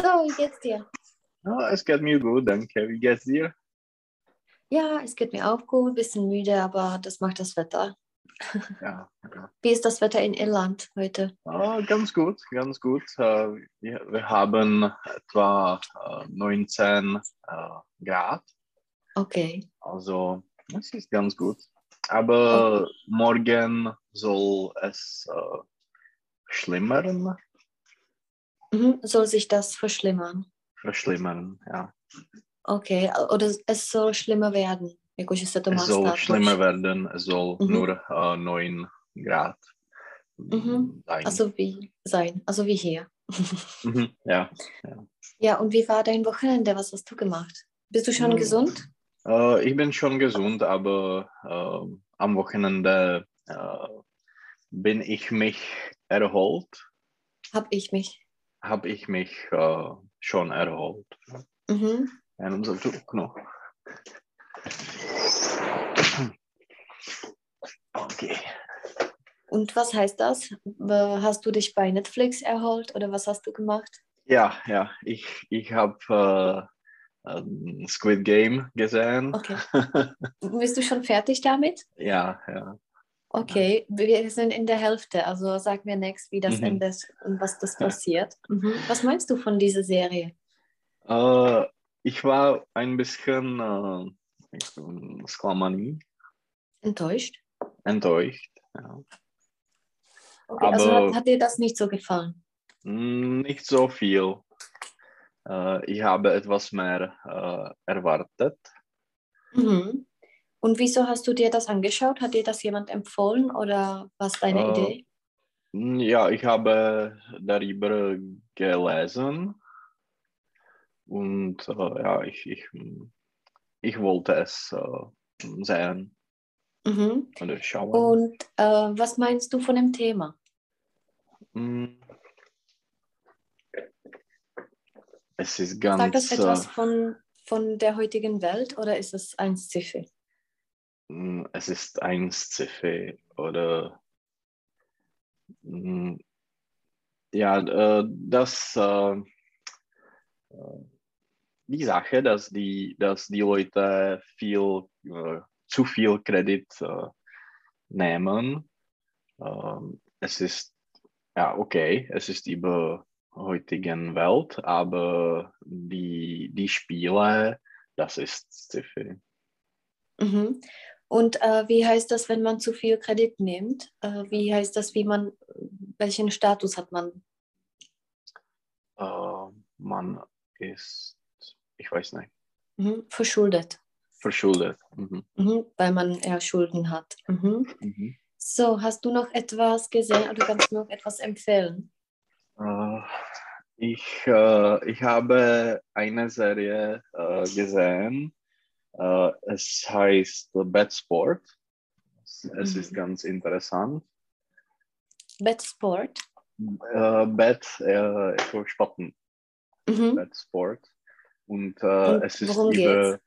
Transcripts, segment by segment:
So, wie geht's dir? Oh, es geht mir gut, danke. Wie geht's dir? Ja, es geht mir auch gut, bisschen müde, aber das macht das Wetter. Ja, ja. Wie ist das Wetter in Irland heute? Oh, ganz gut, ganz gut. Äh, Wir, haben etwa äh, 19 äh, Grad, Okay. also es ist ganz gut. Aber morgen soll es äh, schlimmern. Soll sich das verschlimmern? verschlimmern, ja. Okay, oder es soll schlimmer werden. Es soll schlimmer werden, es soll Mhm. nur äh, 9 Grad Mhm. sein. Also wie sein, also wie hier. Mhm, ja. Ja, und wie war dein Wochenende? Was hast du gemacht? Bist du schon Mhm. gesund? Äh, ich bin schon gesund, aber äh, am Wochenende äh, bin ich mich erholt, Hab ich mich. Habe ich mich äh, schon erholt. Mhm. En zo doe ik nog. Okay. Und was heißt das? Hast du dich bei Netflix erholt oder was hast du gemacht? Ja, ja, ich, ich habe äh, ähm, Squid Game gesehen. Okay. Bist du schon fertig damit? Ja, ja. Okay, wir sind in der Hälfte, also sag mir nächstes, wie das Mhm. endet und was das passiert. Mhm. Was meinst du von dieser Serie? Äh, ich war ein bisschen äh, Sklamanie, Enttäuscht? enttäuscht. Ja. Okay, also Aber- hat, hat dir das nicht so gefallen? Nicht so viel. Äh, ich habe etwas mehr äh, erwartet. Mhm. Und wieso hast du dir das angeschaut? Hat dir das jemand empfohlen oder was deine Äh, Idee? Ja, ich habe darüber gelesen und äh, ja, ich, ich, ich wollte es äh, sehen Mhm. oder schauen. Und äh, was meinst du von dem Thema? Mm. Es ist Sagt ganz, das etwas äh, von, von der heutigen Welt oder ist es ein Sci-Fi? Mm, es ist ein Sci-Fi oder mm, ja, äh, das äh, äh, die Sache, dass die, dass die Leute viel zu viel Kredit nehmen. Ähm, es ist ja okay, es ist über heutigen Welt, aber die, die Spiele, das ist Sci-Fi. Mhm. Und äh, wie heißt das, wenn man zu viel Kredit nimmt? Äh, wie heißt das, wie man, welchen Status hat man? Äh, man ist, ich weiß nicht, Mhm. Verschuldet, verschuldet. Mhm. mhm. weil man eher Schulden hat. Mhm. Mhm. So, hast du noch etwas gesehen oder kannst du noch etwas empfehlen? Äh, ich, äh, ich habe eine Serie gesehen. Äh, es heißt Bad Sport. Es, es ist Mhm. ganz interessant. Bad Sport. Äh, Bad, äh, jako špatný. Mhm. Bad Sport. Und, äh, Und es ist über,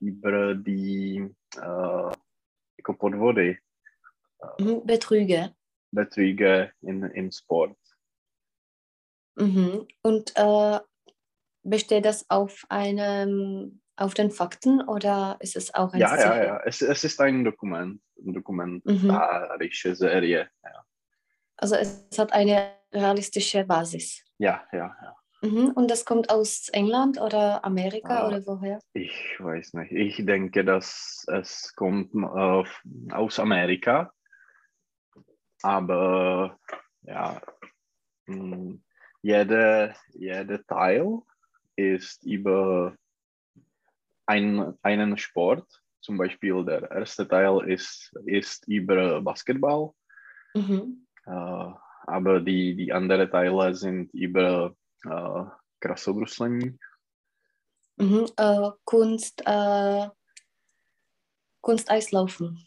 über die äh, jako podvody, Mhm. Betrüge. Betrüge in, im Sport. Mhm. Und äh, besteht das auf einem, auf den Fakten oder ist es auch ein Ja, ja, Sci-Fi? ja. Es, es ist ein Dokument, eine dokumentarische Serie. Ja, Also es hat eine realistische Basis. ja, ja. ja. Mhm. Und das kommt aus England oder Amerika Ah. oder woher? Ich weiß nicht. Ich denke, dass es kommt äh, aus Amerika. Aber ja, jede, jeder Teil ist über ein, einen Sport. Zum Beispiel der erste Teil ist, ist über Basketball. Mhm. Äh, aber die, die anderen Teile sind über äh, Krasobruslení. Mhm. Äh, Kunst, äh, Kunsteislaufen.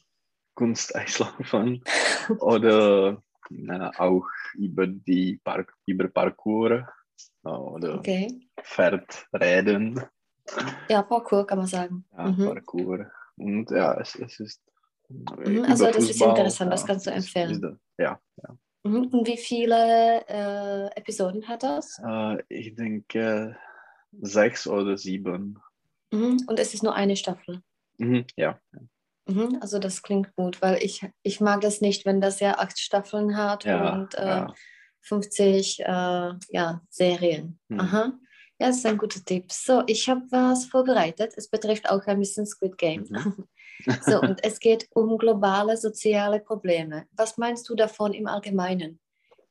Kunsteislaufen oder äh, auch über die Park, über Parkour äh, oder Okay. Pferdräden. Ja, Parkour kann man sagen. Ja, Mhm. Parkour. Und ja, es, es ist. Mhm, also das ist interessant, das kannst du empfehlen. ja, ja. Mhm. Und wie viele äh, Episoden hat das? Äh, ich denke sechs oder sieben. Mhm. Und es ist nur eine Staffel. Mhm, ja. Mhm. Also das klingt gut, weil ich, ich mag das nicht, wenn das ja acht Staffeln hat Ja, und äh, ja. 50 äh, ja, Serien. Mhm. Aha. Ja, das ist ein guter Tipp. So, ich habe was vorbereitet. Es betrifft auch ein bisschen Squid Game. Mhm. So, und es geht um globale soziale Probleme. Was meinst du davon im Allgemeinen?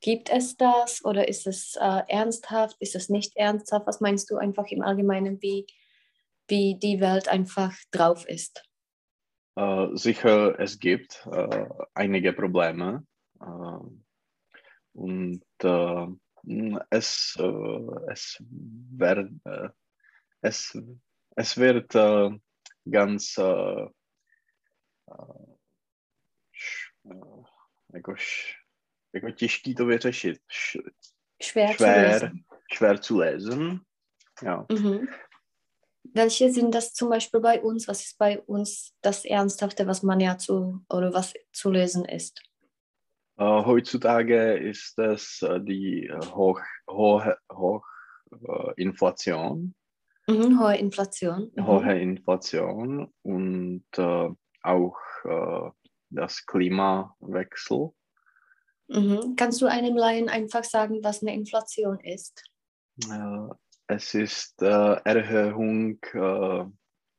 Gibt es das oder ist es äh, ernsthaft? Ist es nicht ernsthaft? Was meinst du einfach im Allgemeinen, wie, wie die Welt einfach drauf ist? Äh, sicher, es gibt äh, einige Probleme. Äh, und äh, es, äh, es, werd, äh, es, es wird äh, ganz jako, těžký to vyřešit. Š- Schwer, zu Schwer, lösen. schwer zu lesen. Ja. Mhm. Welche sind das zum Beispiel bei uns? Was ist bei uns das Ernsthafte, was man ja zu oder was zu lesen ist? Äh, heutzutage ist es äh, die äh, hoch, hohe hoch, Inflation, Mhm, hohe Inflation. Mhm. hohe Inflation und äh, auch äh, das Klimawechsel. Mhm. Kannst du einem Laien einfach sagen, was eine Inflation ist? Äh, es ist Erhöhung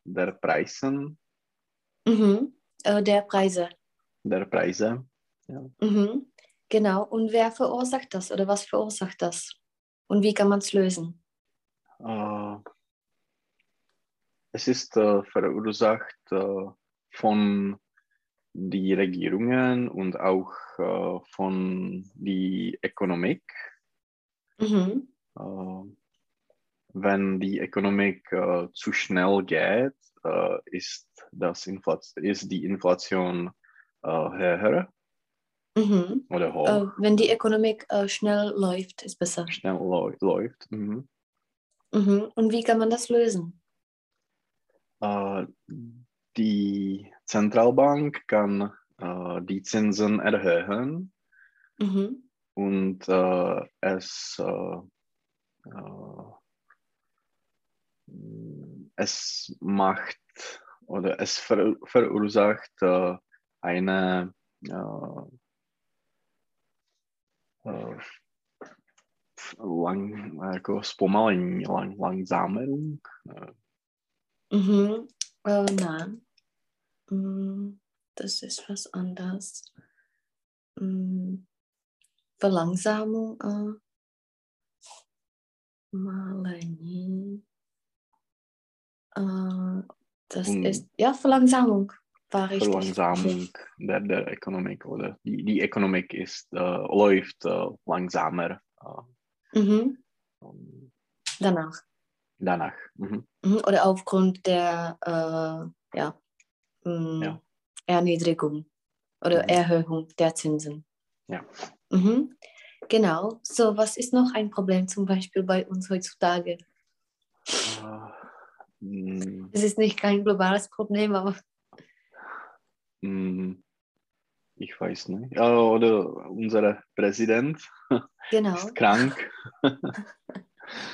der Preisen, Mhm. Der Preise. der Preise. Mhm. Genau. Und wer verursacht das oder was verursacht das? Und wie kann man es lösen? Äh, es ist äh, verursacht äh, von die Regierungen und auch äh, von die Ökonomik. Mhm. Äh, wenn die Ökonomik äh, zu schnell geht, ist, das Infl- ist die Inflation höher Mhm. oder hoch, Äh, wenn die Ökonomie äh, schnell läuft, ist besser. schnell läu- läuft. Mhm. Mhm. Und wie kann man das lösen? Äh, die Zentralbank kann äh, die Zinsen erhöhen Mhm. und äh, es, äh, es macht oder es ver verursacht eine äh, äh, lang, jako zpomalení, lang, langzamerung. Äh, Mhm. Äh, nein. Mm, Das ist was anderes. Mm, Verlangsamung. Äh, Malení. Äh, das Mm. ist, ja, Verlangsamung war richtig. Verlangsamung der, der Ökonomik oder die, die Ökonomik ist, äh, läuft äh, langsamer äh, Mhm. Danach. danach. Mhm. Mhm. Oder aufgrund der äh, ja, mm, Ja. Erniedrigung oder Mhm. Erhöhung der Zinsen. Ja. Mhm. Genau. So, was ist noch ein Problem zum Beispiel bei uns heutzutage? Äh, mh, Es ist nicht kein globales Problem, aber mh, ich weiß nicht. Oder unser Präsident genau. ist krank.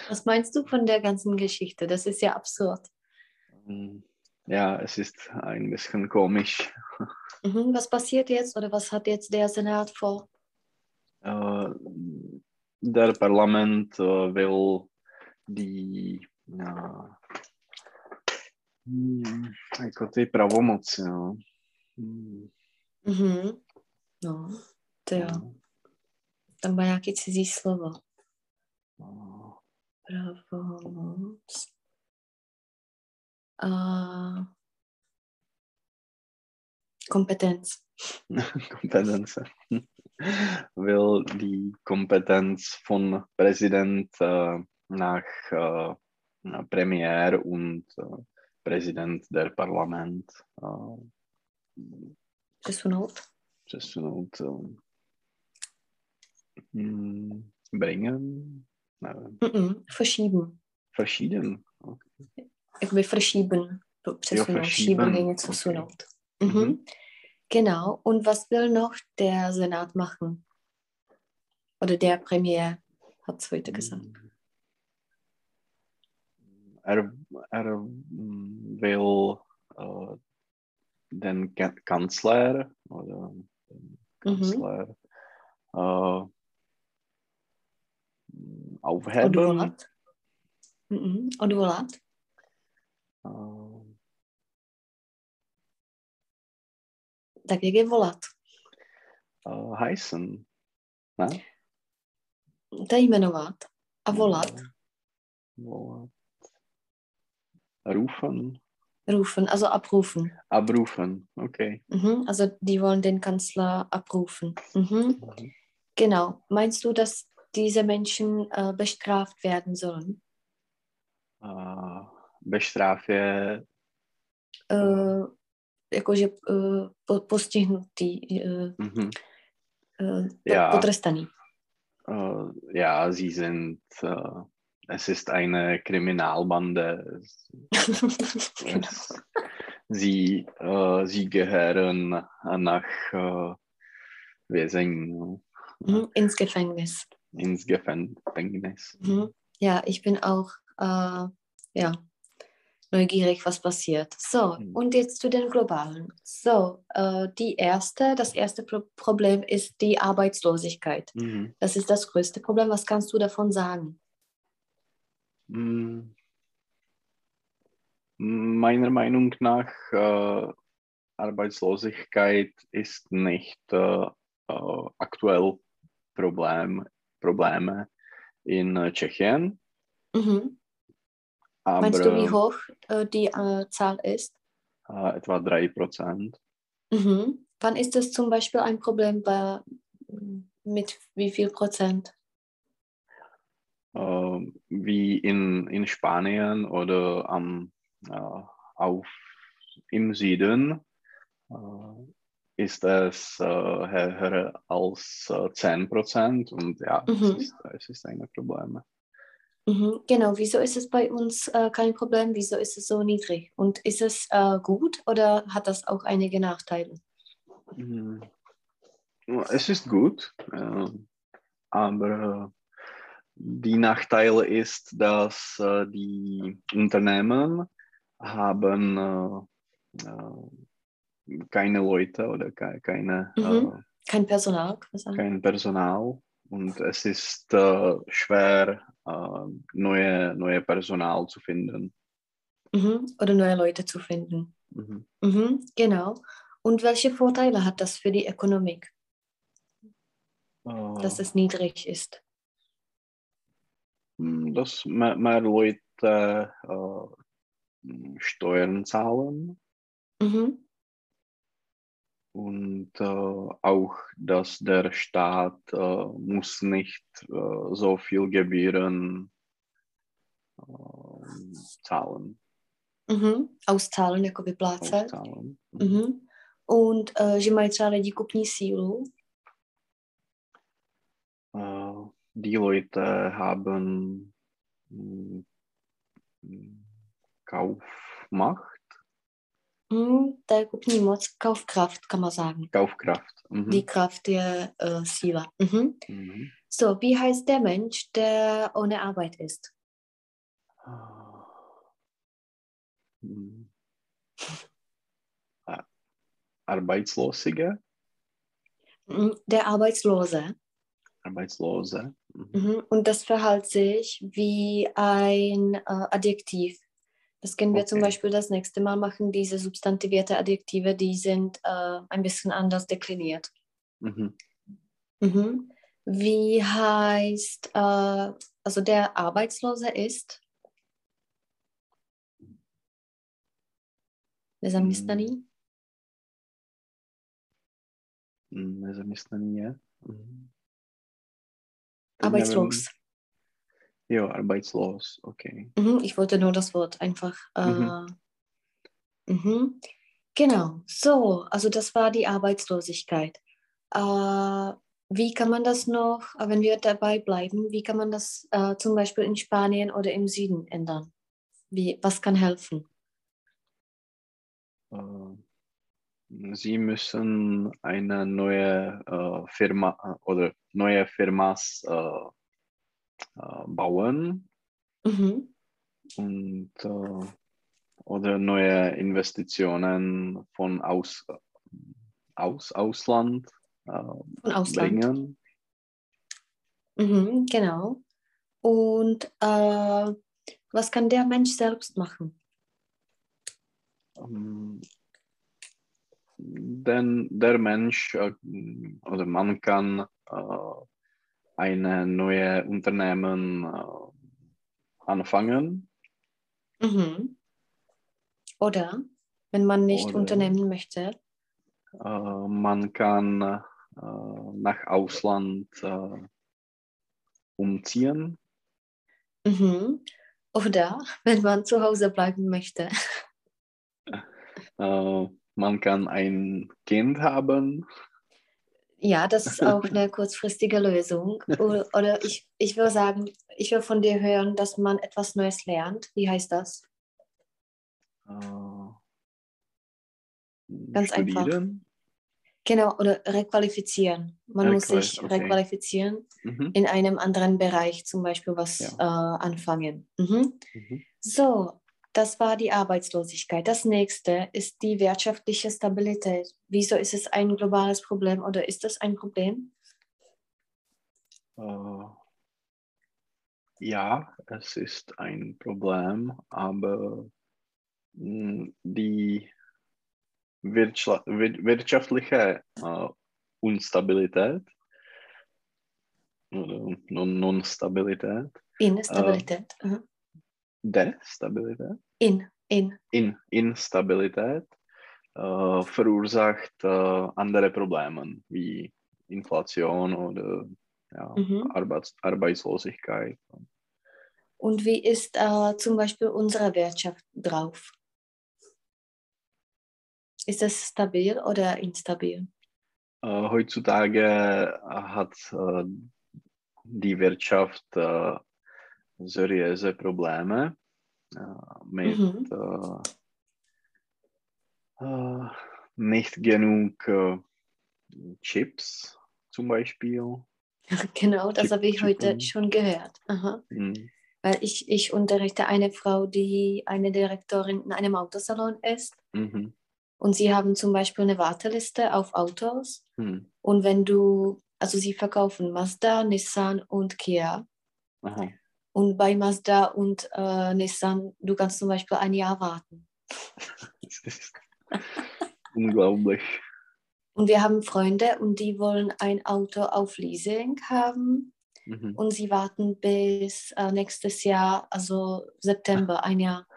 Was meinst du von der ganzen Geschichte? Das ist ja absurd. Mm, Ja, es ist ein bisschen komisch. Mhm. Was passiert jetzt oder was hat jetzt der Senat vor? Äh, der Parlament äh, will die ja, hm, ty pravomoci. No. No, to jo. no, Tam má nějaký cizí slovo. no. Pravomoc. A kompetenz. Kompetenz. will die Kompetenz von Präsident äh, nach äh, na, Premier und äh, Präsident der Parlament äh, Přesunout. přesunout, äh, hm, bringen. Nevím, Mm-mm. Verschieben. verschieden. Jakoby verschieben. Přesunout. verschieben. Schieben je něco Okay. Mhm. Mhm. Genau. Und was will noch der Senat machen? Oder der Premier hat es heute gesagt. Er, er will äh, den Kanzler oder den mhm. äh, aufheben. Odvolat. Mm-mm. Odvolat. Uh, tak jak je volat? Uh, hajsen. Ne? To je jmenovat. A volat? Volat. Rufen. Rufen, also abrufen. Abrufen, okay. Mhm, also die wollen den Kanzler abrufen. Mhm. Mhm. Genau. Meinst du, dass diese Menschen äh, bestraft werden sollen? Uh, bestrafě? Uh, jakože uh, postihnutý, uh, mm-hmm. uh, ja. potrestaný. Uh, ja, sie sind, es ist eine Kriminalbande. sie, uh, sie gehören nach uh, Wesen. Mhm, ins Gefängnis. Ins Gefängnis. Mhm. Ja, ich bin auch äh, ja, neugierig, was passiert. So, mhm. und jetzt zu den globalen. So, äh, die erste, das erste Pro Problem ist die Arbeitslosigkeit. Mhm. Das ist das größte Problem. Was kannst du davon sagen? Mhm. Meiner Meinung nach, äh, Arbeitslosigkeit ist nicht äh, äh aktuell Problem, Probleme in äh, Tschechien. Mhm. Aber, Meinst du, wie hoch äh, die äh, Zahl ist? Etwa 3 Prozent. Mhm. Wann ist das zum Beispiel ein Problem bei, mit wie viel Prozent? Ähm, wie in, in Spanien oder am, äh, auf, im Süden äh, ist es äh, höher als 10 Prozent und ja, mhm. es, ist, es ist ein Problem. Mhm, genau, wieso ist es bei uns äh, kein Problem? Wieso ist es so niedrig? Und ist es äh, gut oder hat das auch einige Nachteile? Mhm. Es ist gut, äh, aber die Nachteile ist, dass äh, die Unternehmen haben äh, äh, keine Leute oder keine mhm. kein Personal, kein Personal und es ist äh, schwer, äh, neue, neue Personal zu finden. Mhm. Oder neue Leute zu finden. Mhm. Mhm, genau. Und welche Vorteile hat das für die Ökonomik, äh, dass es niedrig ist? Hm, dass mehr, Leute äh, Steuern zahlen. Mhm und äh, auch, dass der Staat äh, muss nicht äh, so viel Gebühren äh, zahlen. Mhm. Auszahlen, jako vyplácet. Auszahlen. Mhm. Mhm. Und äh, že mají třeba lidi kupní sílu. Uh, die Leute haben mm, Kaufmacht. Mm, der kupní moc, Kaufkraft kann man sagen. Kaufkraft. Mhm. Die Kraft der äh, Síla. Mhm. Mhm. So, wie heißt der Mensch, der ohne Arbeit ist? Mhm. Arbeitslosige? Mm, der Arbeitslose. Arbeitslose. Mhm. mhm. Und das verhält sich wie ein äh, Adjektiv. Das können wir okay. zum Beispiel das nächste Mal machen. Diese substantivierte Adjektive, die sind äh, ein bisschen anders dekliniert. Mhm. Mhm. Wie heißt, äh, also der Arbeitslose ist? Nezaměstnaný? Nezaměstnaný je. Arbeitslos. Ja, arbeitslos, okay. Mhm, ich wollte nur das Wort einfach. Äh, mhm. Mhm. Genau, so, also das war die Arbeitslosigkeit. Äh, wie kann man das noch, äh, wenn wir dabei bleiben, wie kann man das äh, zum Beispiel in Spanien oder im Süden ändern? Wie, was kann helfen? Uh, Sie müssen eine neue äh, Firma äh, oder neue Firmas äh, äh, bauen Mhm. und äh, oder neue Investitionen von aus, aus Ausland Von Ausland. bringen. Mhm, genau. Und was kann der Mensch selbst machen? Ähm, denn der Mensch äh, oder man kann äh, eine neue Unternehmen äh, anfangen Mhm. Oder wenn man nicht Oder- unternehmen möchte. Äh, man kann äh, nach Ausland äh, umziehen. Mhm. Oder wenn man zu Hause bleiben möchte. Äh, man kann ein Kind haben. Ja, das ist auch eine kurzfristige Lösung. Oder ich, ich will sagen, ich will von dir hören, dass man etwas Neues lernt. Wie heißt das? Äh, Ganz einfach. studieren. Genau, oder requalifizieren. Man muss Requal- sich okay. requalifizieren Mhm. in einem anderen Bereich, zum Beispiel was Ja. äh, anfangen. Mhm. Mhm. So, das war die Arbeitslosigkeit. Das nächste ist die wirtschaftliche Stabilität. Wieso ist es ein globales Problem oder ist es ein Problem? Äh, ja, es ist ein Problem, aber mh, die Wirtscha wir- wirtschaftliche äh, Unstabilität oder Non- Non-Stabilität, Instabilität. Mhm. Destabilität, In, in. In Instabilität äh, verursacht äh, andere Probleme wie Inflation oder ja, Mhm. Arbeits Arbeitslosigkeit. Und wie ist äh, zum Beispiel unsere Wirtschaft drauf? Ist es stabil oder instabil? Heutzutage hat die Wirtschaft seriöse Probleme äh, mit Mhm. äh, nicht genug äh, Chips zum Beispiel. Genau, das Chip- habe ich heute Chippen. schon gehört. Aha. Mhm. Weil ich, ich unterrichte eine Frau, die eine Direktorin in einem Autosalon ist. Mhm. Und sie haben zum Beispiel eine Warteliste auf Autos. Mhm. Und wenn du, also sie verkaufen Mazda, Nissan und Kia. Aha. Und bei Mazda und äh, Nissan, du kannst zum Beispiel ein Jahr warten. Unglaublich. Und wir haben Freunde und die wollen ein Auto auf Leasing haben. Mhm. Und sie warten bis äh, nächstes Jahr, also September, ein Jahr.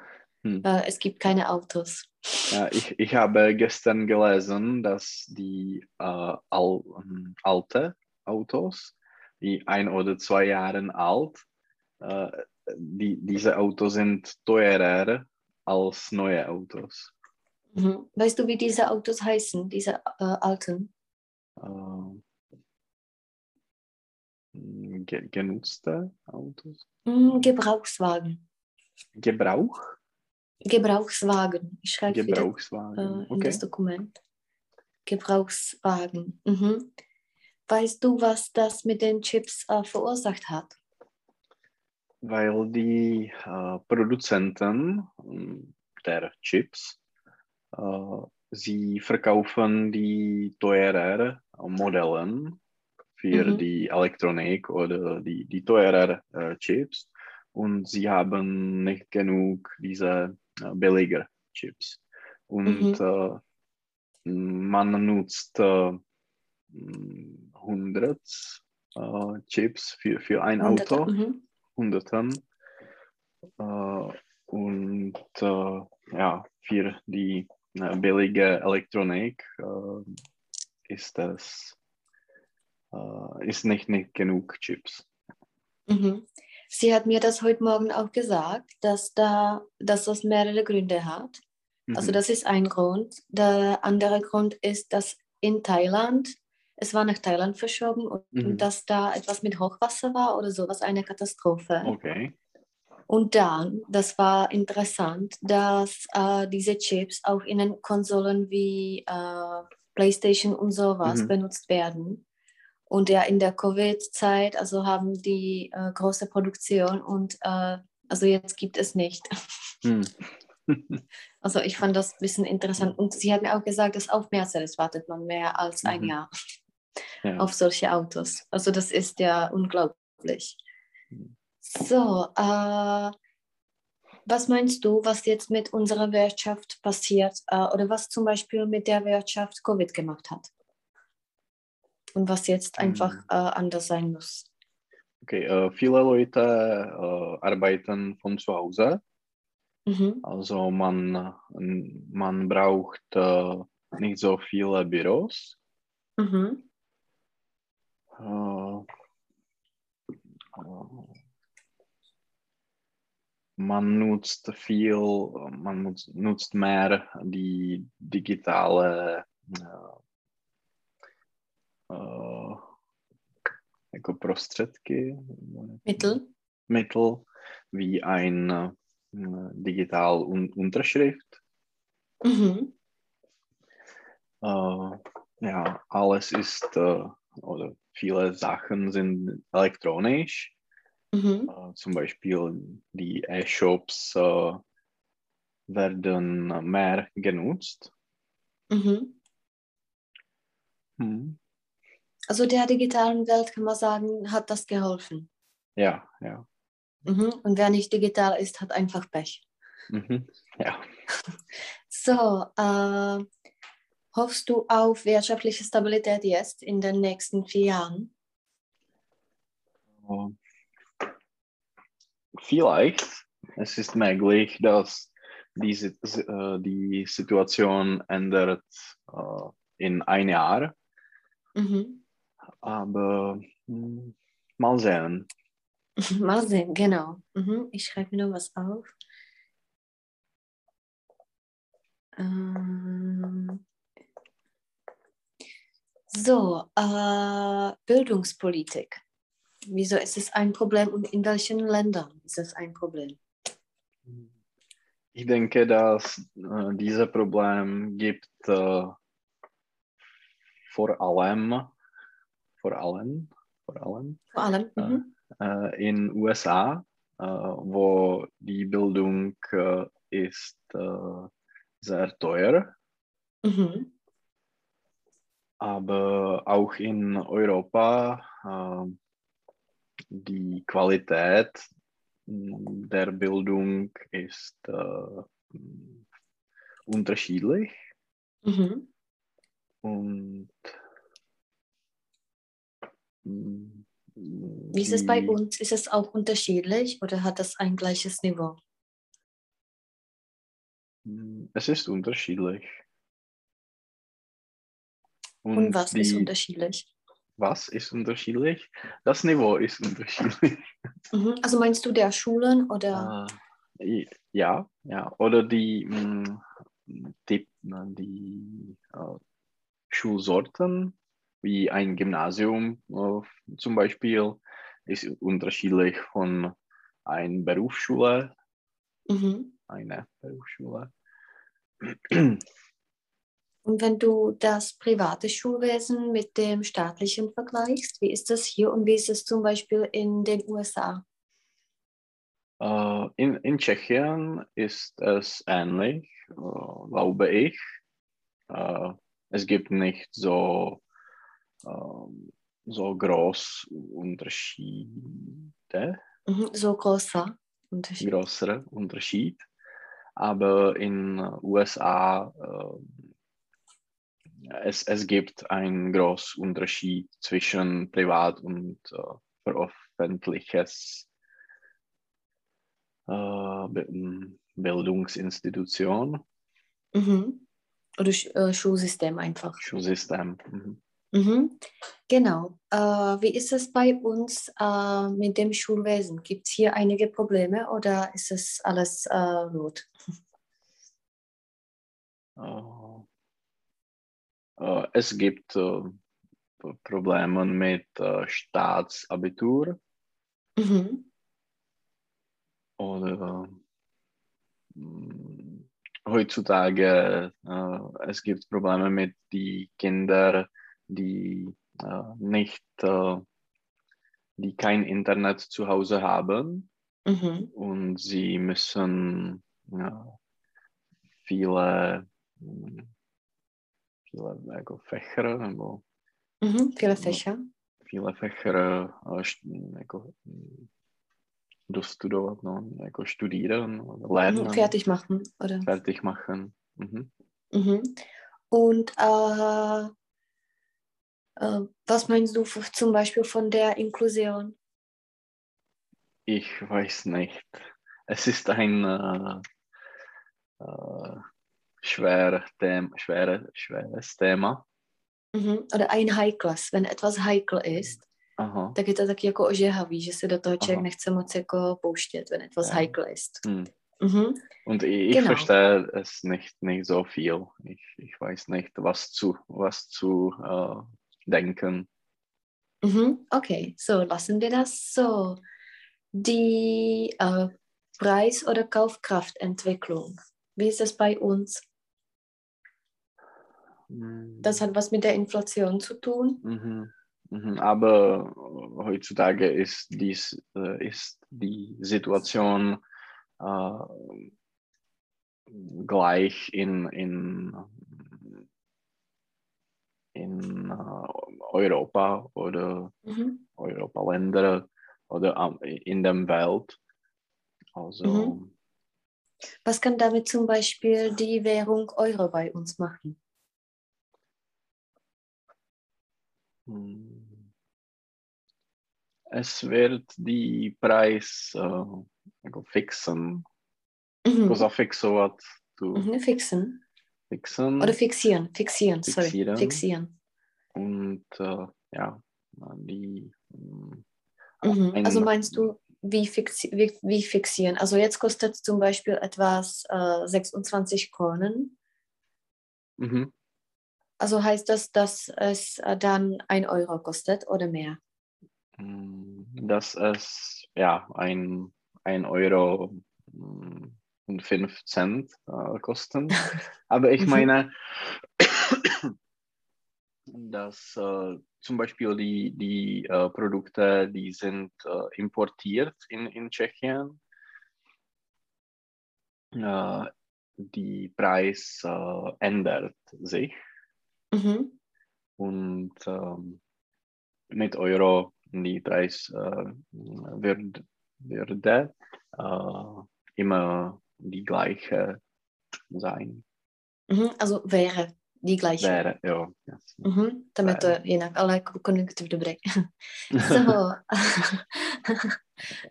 Hm. Weil es gibt keine Autos. Ja, ich, ich habe gestern gelesen, dass die äh, al ähm, alte Autos, die ein oder zwei Jahre alt, äh, die, diese Autos sind teurer als neue Autos. Mhm. Weißt du, wie diese Autos heißen, diese äh, alten? Äh, ge genutzte Autos. Mm, Gebrauchswagen. Gebrauch? Gebrauchswagen. Ich schreibe wieder Gebrauchswagen. äh, in Okay. das Dokument. Gebrauchswagen. Mhm. Weißt du, was das mit den Chips äh, verursacht hat? Weil die äh, Produzenten ähm, der Chips, äh, sie verkaufen die teurer Modelle für Mhm. die Elektronik oder die, die teurer äh, Chips und sie haben nicht genug diese äh, billiger Chips. Und äh, man nutzt äh, 100 äh, Chips für, für ein. Auto. Mhm. Hunderten. Äh, und äh, ja, für die äh, billige Elektronik äh, ist das äh, ist nicht, nicht genug Chips. Mhm. Sie hat mir das heute Morgen auch gesagt, dass, da, dass das mehrere Gründe hat. Also Mhm. das ist ein Grund. Der andere Grund ist, dass in Thailand, es war nach Thailand verschoben und Mhm. dass da etwas mit Hochwasser war oder sowas, eine Katastrophe. Okay. Und dann, das war interessant, dass äh, diese Chips auch in den Konsolen wie äh, PlayStation und sowas Mhm. benutzt werden. Und ja, in der Covid-Zeit, also haben die äh, große Produktion und äh, also jetzt gibt es nicht. Hm. Also ich fand das ein bisschen interessant. Und sie hat mir auch gesagt, dass auf Mercedes wartet man mehr als ein Mhm. Jahr Ja. auf solche Autos. Also das ist ja unglaublich. So, äh, was meinst du, was jetzt mit unserer Wirtschaft passiert äh, oder was zum Beispiel mit der Wirtschaft Covid gemacht hat? Und was jetzt einfach Mhm. äh, anders sein muss? Okay, äh, viele Leute äh, arbeiten von zu Hause. Mhm. Also man, man braucht äh, nicht so viele Büros. Mhm. Äh, äh, man nutzt viel, man nutzt, nutzt mehr die digitale äh, äh, jako prostředky, Mittel? Mittel wie ein äh, digital un Unterschrift. Mhm. Äh, ja, alles ist äh, oder viele Sachen sind elektronisch. Mhm. Äh, zum Beispiel die E-Shops äh, werden mehr genutzt. Mhm. Hm. Also der digitalen Welt kann man sagen, hat das geholfen. Ja, ja. Mhm. Und wer nicht digital ist, hat einfach Pech. Mhm. Ja. So, äh, hoffst du auf wirtschaftliche Stabilität jetzt in den nächsten vier Jahren? Vielleicht, es ist möglich, dass diese, äh, die Situation ändert äh, in ein Jahr, Mhm. aber hm, mal sehen. Mal sehen, genau. Mhm. Ich schreibe mir noch was auf. Ähm, so, äh, Bildungspolitik. Wieso ist es ein Problem und in welchen Ländern ist es ein Problem? Ich denke, dass äh, dieses Problem gibt äh, vor allem, vor allem, vor allem Vor allem. Ja. Mhm. äh, in USA, äh, wo die Bildung äh, ist äh, sehr teuer, Mhm. Aber auch in Europa äh, die Qualität der Bildung ist äh, unterschiedlich Mhm. und Wie ist es bei uns? Ist es auch unterschiedlich oder hat das ein gleiches Niveau? mh, Es ist unterschiedlich. Und, was ist die- unterschiedlich? Was ist unterschiedlich? Das Niveau ist unterschiedlich. Mhm. Also meinst du der Schulen oder? Äh, ja, ja. Oder die, mh, die, die äh, Schulsorten, wie ein Gymnasium äh, zum Beispiel, ist unterschiedlich von einer Berufsschule, Mhm. eine Berufsschule. Und wenn du das private Schulwesen mit dem staatlichen vergleichst, wie ist das hier und wie ist es zum Beispiel in den USA? Äh, in, in Tschechien ist es ähnlich, äh, glaube ich. Äh, es gibt nicht so, so groß Unterschiede, Mhm. So großer Unterschied. größere Unterschied. Aber in USA es, es gibt einen großen Unterschied zwischen privat und äh, veröffentliches äh, Bi- Bildungsinstitution, Mhm. Oder äh, Schulsystem einfach. Schulsystem. Mhm. Mhm. Genau. Äh, wie ist es bei uns äh, mit dem Schulwesen? Gibt es hier einige Probleme oder ist es alles äh, gut? Äh, äh, es gibt äh, Probleme mit äh, Staatsabitur Mhm. oder mm, heutzutage äh, es gibt Probleme mit den Kindern, die äh, nicht, äh, die kein Internet zu Hause haben Mhm. und sie müssen ja, viele, mm, viele jako Fächer nebo Mhm. Viele Fächer. viele Fächer äh, st- jako, mm, dostudovat, no, jako studieren oder lernen, Mhm. Fertig machen, oder? fertig machen. Mhm. Mhm. Und äh, äh, was meinst du f- zum Beispiel von der Inklusion? Ich weiß nicht. Es ist ein äh, äh, schwer Thema, schwere, schweres Thema. Mhm. Oder ein heikles, wenn etwas heikel ist, Aha. tak je to taky jako ožehavý, že se do toho člověk Aha. nechce moc jako pouštět, wenn etwas Ja. heikel ist. Hm. Mhm. Und ich, Genau. verstehe es nicht, nicht so viel. Ich, ich weiß nicht, was zu, was zu äh, denken. Mhm. Okay, so lassen wir das so. Die äh, Preis- oder Kaufkraftentwicklung, wie ist es bei uns? Hm. Das hat was mit der Inflation zu tun. Mhm. Mhm. Aber äh, heutzutage ist, dies, äh, ist die Situation äh, gleich in, in, in äh, Europa oder Mhm. Europaländer oder in der Welt. Also Mhm. Was kann damit zum Beispiel die Währung Euro bei uns machen? hm, es wird die Preis äh, jako fixen. Mhm. Cosa fixovat tu Mhm. Fixen. fixen Oder fixieren. Fixieren, sorry. Fixieren. Fixieren. und äh, ja, die hm, Mhm. Also meinst du, wie, fixi wie, wie fixieren? Also jetzt kostet zum Beispiel etwas äh, 26 Kronen. mhm. Also heißt das, dass es äh, dann 1 Euro kostet oder mehr? Hm, dass es ja ein, ein Euro hm, und fünf Cent äh, kosten. Aber ich Mhm. meine, dass äh, zum Beispiel die, die äh, Produkte, die sind äh, importiert in, in Tschechien, äh, die Preis ändert sich Mhm. und ähm, mit Euro die Preis äh, wird, würde äh, immer die gleiche sein. Mhm. Also wäre die gleiche. Wäre, ja. yes. Mhm. To Wäre. jinak, ale konjunktiv dobrý. So.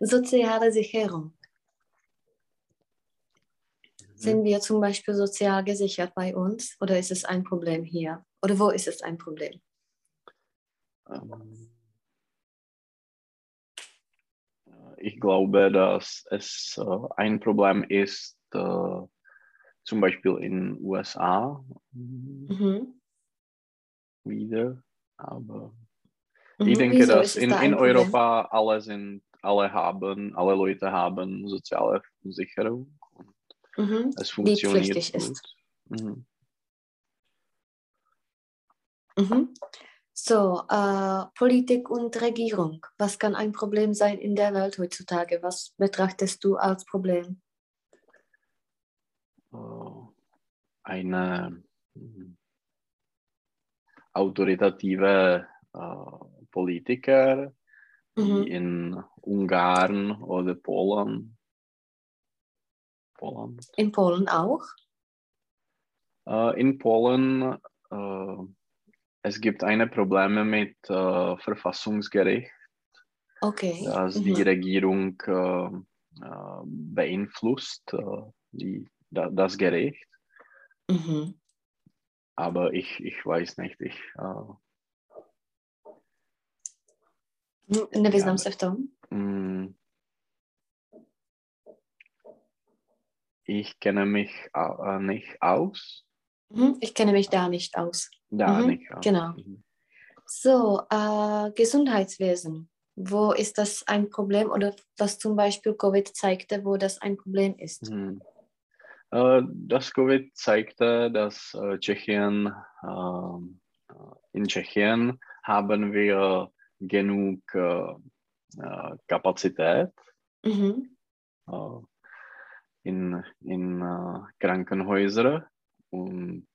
Soziale Sicherung. Sind wir zum Beispiel sozial gesichert bei uns oder ist es ein Problem hier? Oder wo ist es ein Problem? Ähm, Ich glaube, dass es äh, ein Problem ist, äh, zum Beispiel in USA Mhm. wieder. Aber Mhm. ich denke, dass in, da in? Europa alle sind, alle haben, alle Leute haben soziale Versicherung. Mhm. es Die funktioniert pflichtig gut. ist. Mhm. Mhm. So, äh, Politik und Regierung. Was kann ein Problem sein in der Welt heutzutage? Was betrachtest du als Problem? Äh, eine mm, autoritative äh, Politiker, die Mhm. in Ungarn oder Polen, Polen In Polen auch? Äh, in Polen äh, es gibt eine Probleme mit äh, Verfassungsgericht, Okay. dass die Mhm. Regierung äh, äh, beeinflusst äh, die, da, das Gericht. Mhm. Aber ich, ich weiß nicht, ich, äh, Hm, Nevyznám se v tom. mm, ich kenne mich äh, nicht aus. Mhm. Ich kenne mich da nicht aus. Da Mhm, nicht aus. genau. Mhm. So, äh, Gesundheitswesen. Wo ist das ein Problem oder was zum Beispiel Covid zeigte, wo das ein Problem ist? Hm. Äh, das Covid zeigte, dass äh, Tschechien, ähm, äh, in Tschechien haben wir genug Kapazität mhm. In, in Krankenhäusern und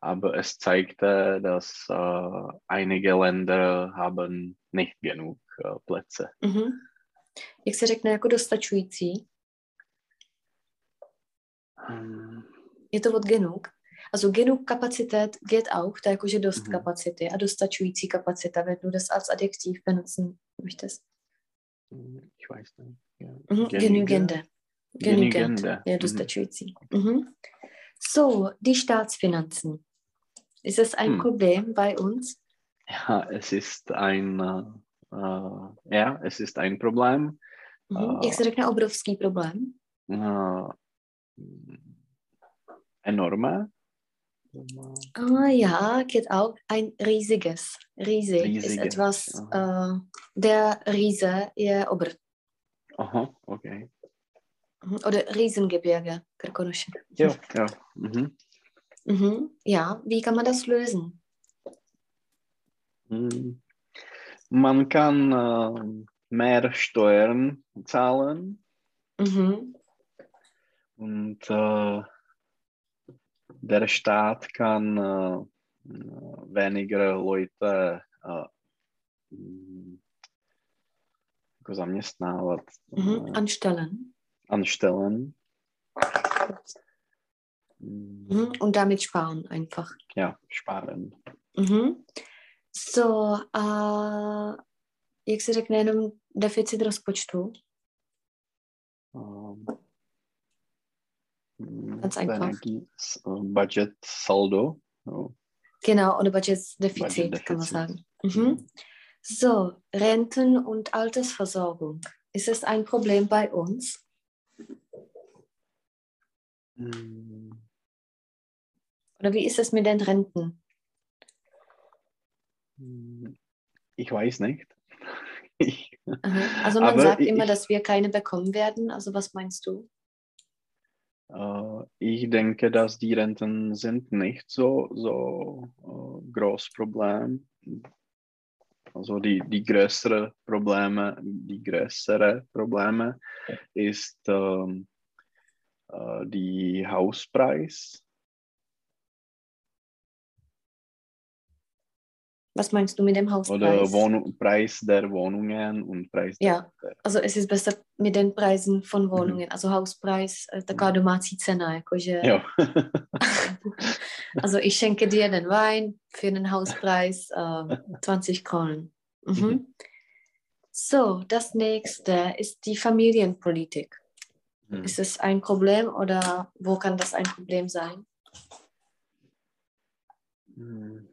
aber es zeigte, dass einige Länder haben nicht genug Plätze. Mhm. Jak se řekne jako dostačující? Je to od genug. Also genug Kapazität geht auch, da jakože dost mhm. Kapazity a dostačující kapacita, wenn du das als Adjektiv benutzen möchtest. Ich weiß nicht. Ja. Mhm. Genügende. Genügend. Ja, mhm. dostačující. Mhm. So, die Staatsfinanzen. Ist es ein hm. Problem bei uns? Ja, es ist ein, uh, ja, es ist ein Problem. Mhm. Uh, Jak se řekne obrovský problém? Uh, enorme. Ah ja, geht auch. Ein riesiges. Riesig Riesige. ist etwas, äh, der Riese, ihr Ober. Aha, okay. Mhm, oder Riesengebirge, Krkonoše. Ja, ja. Mhm. Mhm. Ja, wie kann man das lösen? Hm. Man kann äh, mehr Steuern zahlen. Mhm. Und äh, der Staat kann äh, weniger Leute äh, zaměstnávat. Mhm, anstellen. Anstellen. Mhm, und damit sparen einfach. Ja, sparen. Mhm. So, a jak se řekne jenom deficit rozpočtu? Um, Ganz einfach. Budget Saldo. Genau, oder Budgetdefizit, Budget kann man sagen. Mhm. So, Renten und Altersversorgung. Ist es ein Problem bei uns? Mhm. Oder wie ist es mit den Renten? Hm, ich weiß nicht. also man sagt ich, immer, dass wir keine bekommen werden. Also was meinst du? Uh, ich denke, dass die Renten sind nicht so so uh, groß Problem. Also die, die größere Probleme, die größere Probleme ist ähm, äh, die Hauspreis. Was meinst du mit dem Hauspreis? Oder Wohnung, Preis der Wohnungen und Preis Ja, der... also es ist besser mit den Preisen von mhm. Wohnungen. Mhm. Also Hauspreis, taková domácí cena, jakože... Jo. also ich schenke dir den Wein für den Hauspreis äh, 20 Kronen. Mhm. Mhm. So, das nächste ist die Familienpolitik. Mhm. Ist es ein Problem oder wo kann das ein Problem sein? Mhm.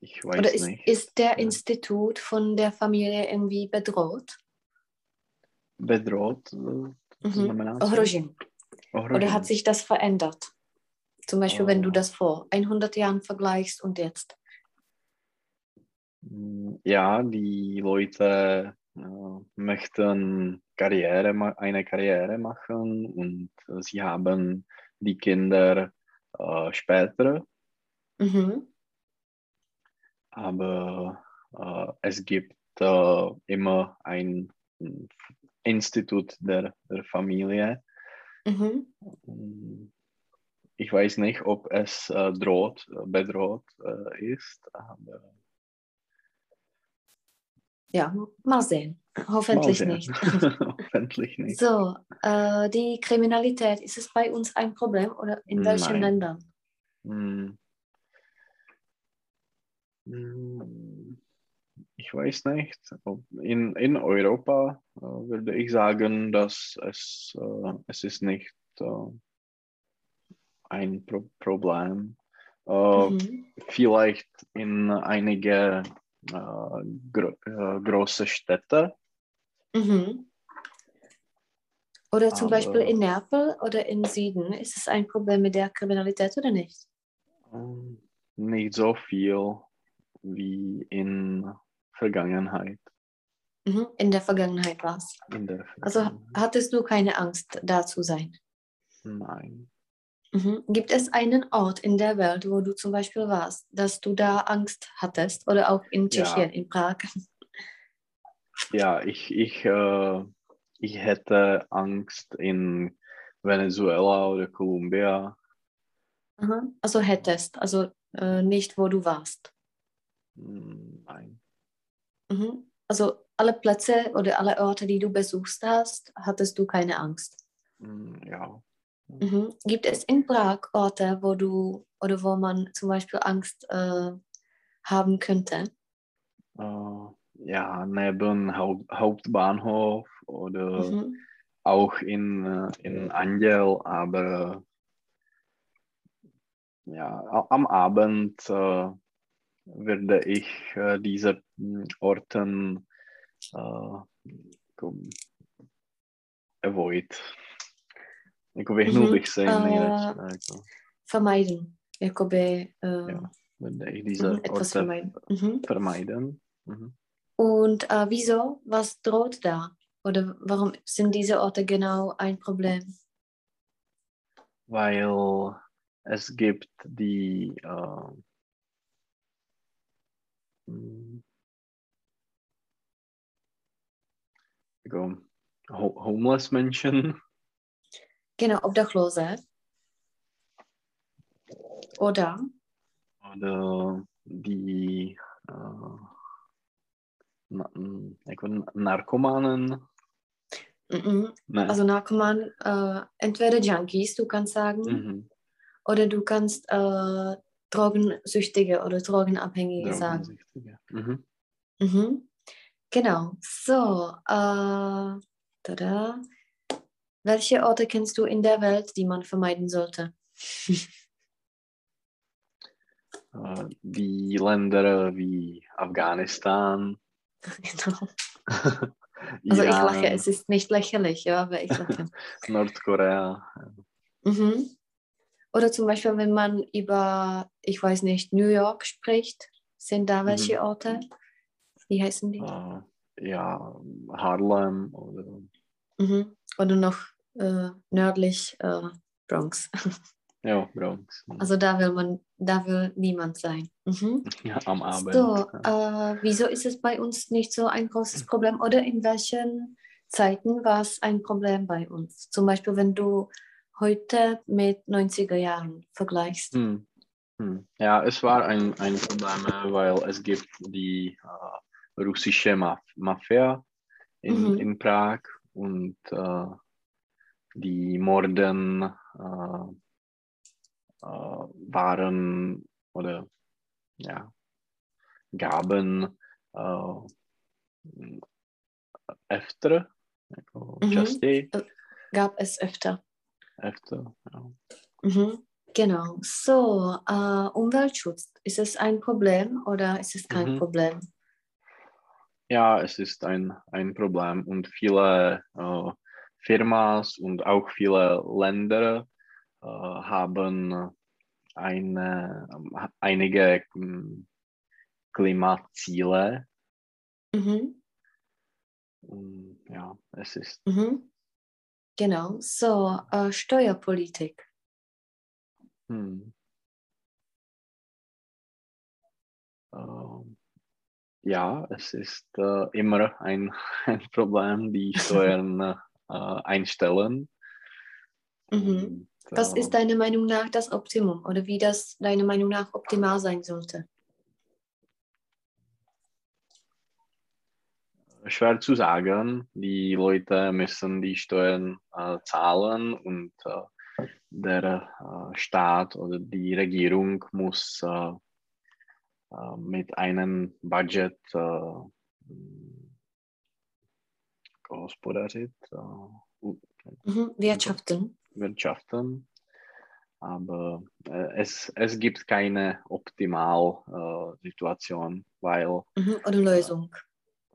Ich weiß Oder ist, nicht. ist der Institut von der Familie irgendwie bedroht? Bedroht? Mhm. Oder hat sich das verändert? Zum Beispiel, oh. wenn du oh. das vor 100 Jahren vergleichst und jetzt. Mm, ja, die Leute möchten Karriere, eine Karriere machen und äh, sie haben die Kinder äh, später. Mhm aber äh, es gibt äh, immer ein Institut der, der Familie. Mhm. Ich weiß nicht, ob es äh, droht, bedroht äh, ist, aber ja, mal sehen. Hoffentlich mal sehen. nicht. Hoffentlich nicht. So, äh, die Kriminalität, ist es bei uns ein Problem oder in welchen Nein. Ländern? Hm. Hm, ich weiß nicht. In, in Europa äh, würde ich sagen, dass es, äh, es ist nicht äh, ein Pro Problem. Äh, mhm. Vielleicht in einige gro äh, große Städte. Mhm. Oder zum Aber, Beispiel in Neapel oder in Süden, ist es ein Problem mit der Kriminalität oder nicht? Ähm, nicht so viel wie in Vergangenheit. Mhm. In der Vergangenheit. In der Also hattest du keine Angst, da zu sein? Nein. Mhm. Gibt es einen Ort in der Welt, wo du zum Beispiel warst, dass du da Angst hattest? Oder auch in Ja. Tschechien, in Prag? Ja, ich, ich, äh, ich hätte Angst in Venezuela oder Kolumbia. Aha. Also hättest, also äh, nicht, wo du warst. Nein. Mhm. Also alle Plätze oder alle Orte, die du besuchst hast, hattest du keine Angst. Hm, Ja. Mhm. Gibt es in Prag Orte, wo du oder wo man zum Beispiel Angst äh, haben könnte? Äh, ja, neben Haupt, Hauptbahnhof oder Mhm. auch in, äh, in Angel, aber ja, am Abend äh, werde ich äh, diese mm, Orten äh, avoid. Jako vyhnul Mhm, bych se jim nejradši. äh, Jako, Vermeiden. Jakoby äh, Ja. ich diese etwas vermeiden. Mhm. vermeiden. Mhm. Und äh, wieso? Was droht da? Oder warum sind diese Orte genau ein Problem? Weil es gibt die äh, mm, jako ho homeless Menschen. Genau, Obdachlose. Oder? Oder die äh, Narkomanen. Mhm. Also Narkoman, äh, entweder Junkies, du kannst sagen, mhm. oder du kannst äh, Drogensüchtige oder Drogenabhängige sagen. Mhm. Mhm. Genau. So, äh, tada. Welche Orte kennst du in der Welt, die man vermeiden sollte? Äh, die Länder wie Afghanistan, genau. Also ich lache, es ist nicht lächerlich, ja, aber ich lache. Nordkorea. mhm. Oder zum Beispiel, wenn man über, ich weiß nicht, New York spricht, sind da Mhm. welche Orte? Wie heißen die? Äh, ja, Harlem oder Mhm. Oder noch äh, nördlich äh, Bronx. ja, Bronx. Also da will man, da will niemand sein. Mhm. ja, am Abend. So, äh, wieso ist es bei uns nicht so ein großes Problem? Oder in welchen Zeiten war es ein Problem bei uns? Zum Beispiel, wenn du heute mit 90er Jahren vergleichst. Hm. Hm. Ja, es war ein, ein Problem, äh, weil es gibt die äh, russische Maf Mafia in, Mhm. in Prag und äh, die Morden äh, äh, waren oder ja, gaben äh, öfter, Mhm. častěji, Gab es öfter. öfter, ja. Mhm. Genau. So, äh, Umweltschutz, ist es ein Problem oder ist es kein Mhm. Problem? Ja, es ist ein, ein Problem und viele äh, Firmas und auch viele Länder äh, haben eine, einige mm, Klimaziele. Mhm. Und, ja, es ist Mhm. Genau. So, äh, Steuerpolitik. hm, äh, ja, es ist äh, immer ein, ein Problem, die Steuern äh, einstellen. Mhm. Und, Was ist deiner Meinung nach das Optimum oder wie das deiner Meinung nach optimal sein sollte? schwer zu sagen. Die Leute müssen die Steuern äh, zahlen und äh, der äh, Staat oder die Regierung muss äh, äh, mit einem Budget hospodařit, äh. Wirtschaften. wirtschaften. Aber äh, es, es gibt keine optimal äh, Situation, weil Mhm. Oder Lösung.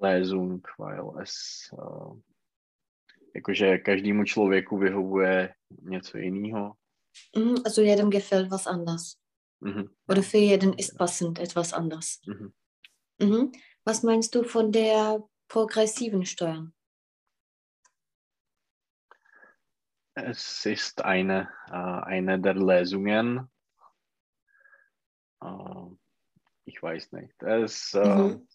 Lösung, weil es uh, jakože každému člověku vyhovuje něco jiného. Mhm. Also jedem gefällt was anders. Mhm. Oder für jeden ist passend etwas anders. Mhm. Mhm. Was meinst du von der progressiven Steuern? Es ist eine, äh, eine der Lösungen. Äh, ich weiß nicht. Es, äh, mhm.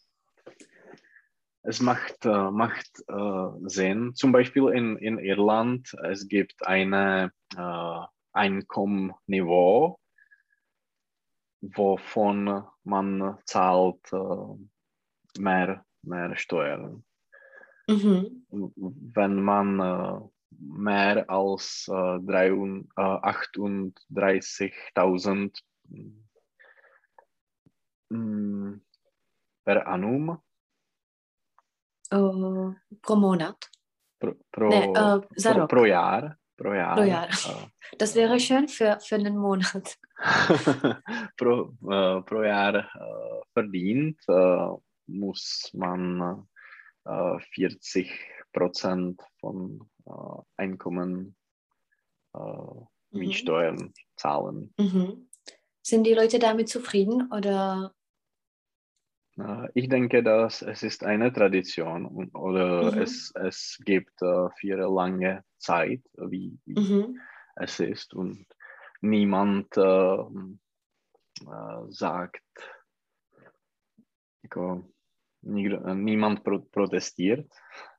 es macht, macht Sinn. Zum Beispiel in, in Irland, es gibt ein äh, Einkommenniveau, wovon man zahlt mehr, mehr Steuern. Mhm. Wenn man mehr als äh, 38.000 mm, per annum. Uh, pro Monat? Pro, pro, nee, uh, pro, pro, Jahr. Pro Jahr. Pro Jahr. Das wäre schön für, für einen Monat. pro, pro Jahr verdient, muss man 40 Prozent von äh, Einkommen äh, wie mhm. Steuern zahlen. Mhm. Sind die Leute damit zufrieden oder? Ich denke, dass es ist eine Tradition oder mhm. es, es gibt äh, für lange Zeit, wie, wie mhm. es ist und niemand äh, äh, sagt, niemand protestiert.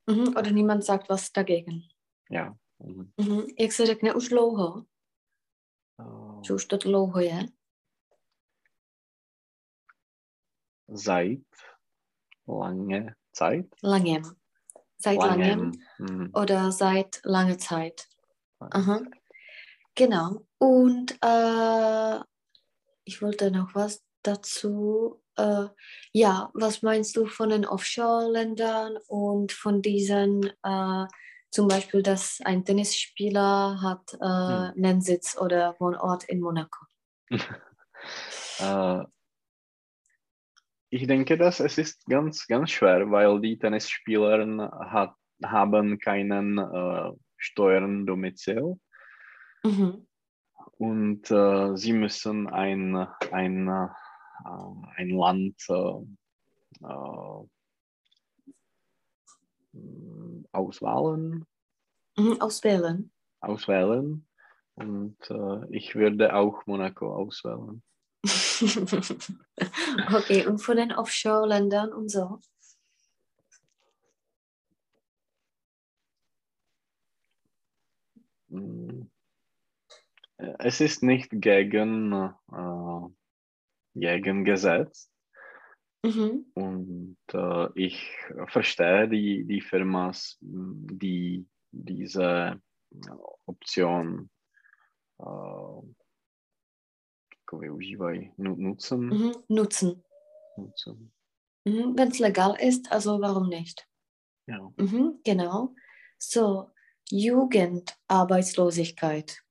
Mhm. Oder niemand sagt was dagegen. Ja. Mhm. Mhm. Jak se řekne už dlouho? Uh, Že už to dlouho je? Seit lange Zeit. Langem. Seit langem. langem. Mhm. Oder seit lange Zeit. Aha. Genau. Und äh, ich wollte noch was dazu. Äh, ja, was meinst du von den Offshore-Ländern und von diesen äh, zum Beispiel, dass ein Tennisspieler hat äh, hm. einen Sitz oder Wohnort in Monaco? äh, ich denke, dass es ist ganz, ganz schwer, weil die Tennisspieler hat, haben keinen äh, Steuerndomizil. Mhm. Und äh, sie müssen ein, ein, äh, ein Land äh, auswählen. Mhm, auswählen. Auswählen. Und äh, ich würde auch Monaco auswählen. okay, und von den Offshore-Ländern und so? Mm. Es ist nicht gegen, äh, gegen Gesetz, Mhm. Und äh, ich verstehe die, die Firmas, die diese Option äh, využívají, nutzen. Mhm. Nutzen. nutzen. Mhm. Wenn es legal ist, also warum nicht? Ja. Mhm, genau. So, Jugendarbeitslosigkeit.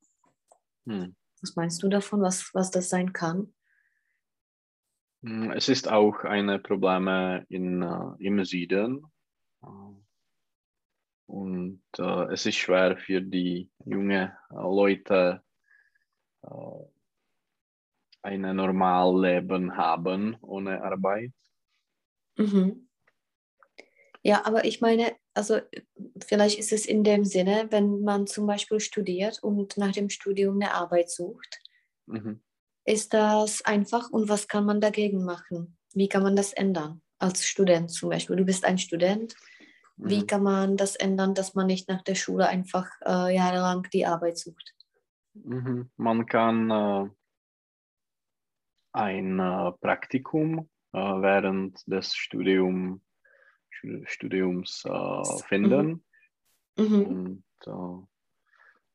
Hm. Was meinst du davon, was, was das sein kann? Hm, es ist auch ein Problem in, uh, im Süden. Uh, und uh, es ist schwer für die jungen Leute, ein normales Leben haben ohne Arbeit. Mhm. Ja, aber ich meine, also vielleicht ist es in dem Sinne, wenn man zum Beispiel studiert und nach dem Studium eine Arbeit sucht, mhm. Ist das einfach und was kann man dagegen machen? Wie kann man das ändern? Als Student zum Beispiel. Du bist ein Student. Wie mhm. kann man das ändern, dass man nicht nach der Schule einfach äh, jahrelang die Arbeit sucht? Mhm. Man kann äh, ein äh, Praktikum äh, während des Studium, Studiums äh, finden. Mhm. mhm. Und äh,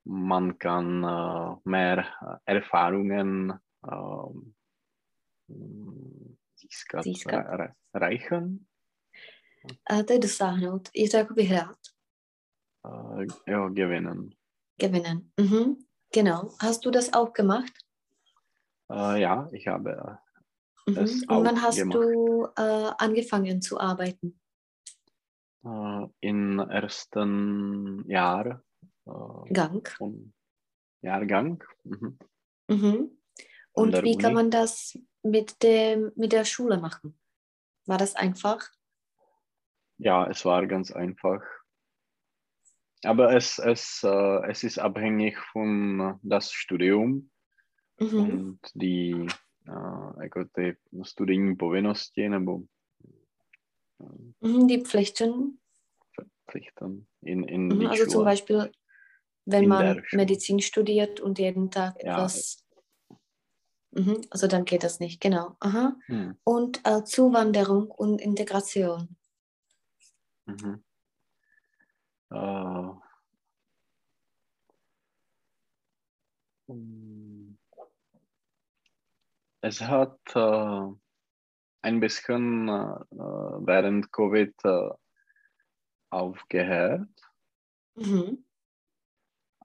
man kann mehr Erfahrungen um, získat, získat. Re, reichen. A to je dosáhnout. Je to jako vyhrát. Uh, jo, gewinnen. Gewinnen. Mhm. Genau. Hast du das auch gemacht? Uh, ja, ich habe mhm. es Und auch wann hast gemacht. du uh, angefangen zu arbeiten? Uh, Im ersten Jahr. Gang. Jahrgang. Mhm. Mhm. Und wie Uni. kann man das mit, dem, mit der Schule machen? War das einfach? Ja, es war ganz einfach. Aber es, es, äh, es ist abhängig von das Studium Mhm. und die, äh, jako ty studijní povinnosti nebo die Pflichten. Pflichten in, in Mhm, also zum Schule. Beispiel, wenn In man. Medizin studiert und jeden Tag Ja. etwas. Mhm, also dann geht das nicht, genau. Aha. Hm. Und äh, Zuwanderung und Integration. Mhm. Mm, es hat äh, ein bisschen äh, äh, während Covid äh, aufgehört, Mhm.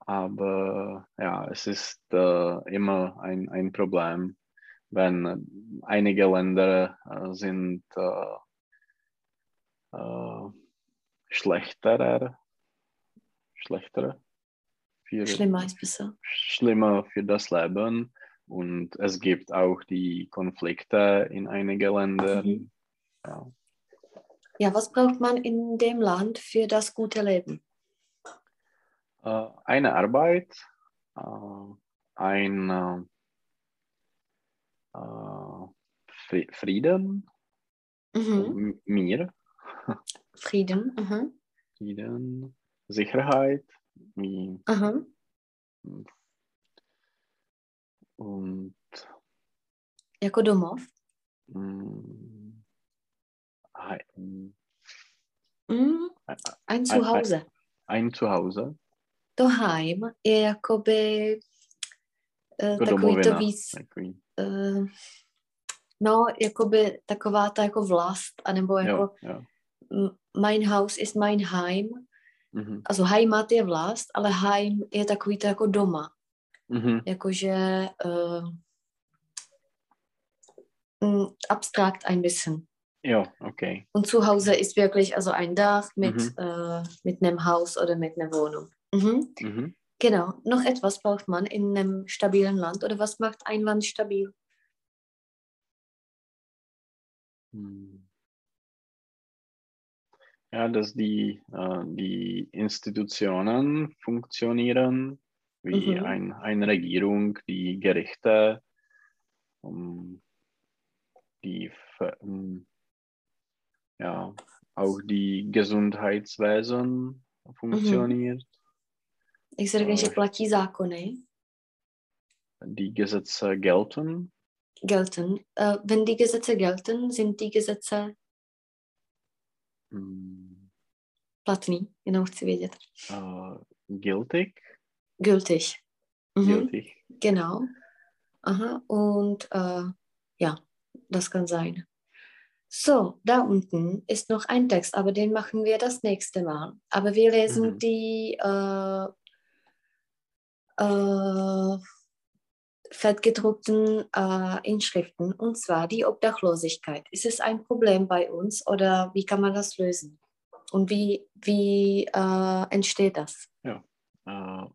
Aber ja, es ist äh, immer ein, ein Problem, wenn einige Länder äh, sind äh, äh, schlechterer, schlechterer für, Schlimmer ist besser. schlimmer für das Leben und es gibt auch die Konflikte in einigen Ländern. Mhm. Ja. Ja, was braucht man in dem Land für das gute Leben? Äh, eine Arbeit, äh, ein äh, Fri- Frieden, Mhm. Mir, Frieden. Aha. Frieden, Sicherheit Aha. und Jako domov. mm, ein, Mm, Ein Zuhause. ein Zuhause. To heim je jakoby eh, Jako takový to domovina. víc, Takový, eh, no, jakoby taková ta jako vlast, anebo jako jo, mein Haus ist mein Heim. Mhm. Also Heimat je vlast, ale Heim je takový to jako doma. Mhm. Jakože m, abstrakt ein bisschen. Jo, okay. Und zu Hause ist wirklich also ein Dach mit, Mhm. äh, mit einem Haus oder mit einer Wohnung. Mhm. Mhm. Genau. Noch etwas braucht man in einem stabilen Land oder was macht ein Land stabil? Hm. Ja, dass die, äh, die Institutionen funktionieren, wie Mhm. ein, eine Regierung, die Gerichte, um, die, um, ja, auch die Gesundheitswesen funktioniert, Jak se řekne, že Ale- platí zákony, die Gesetze gelten, gelten. Äh, wenn die Gesetze gelten, sind die Gesetze hm, platný, jenom chci vědět. äh, gültig, Gültig. Mhm. gültig. Genau. Aha, und äh, ja, das kann sein. So, da unten ist noch ein Text, aber den machen wir das nächste Mal. Aber wir lesen Mhm. die äh, äh, fettgedruckten äh, Inschriften, und zwar die Obdachlosigkeit. Ist es ein Problem bei uns oder wie kann man das lösen? Und wie, wie äh, entsteht das? Äh,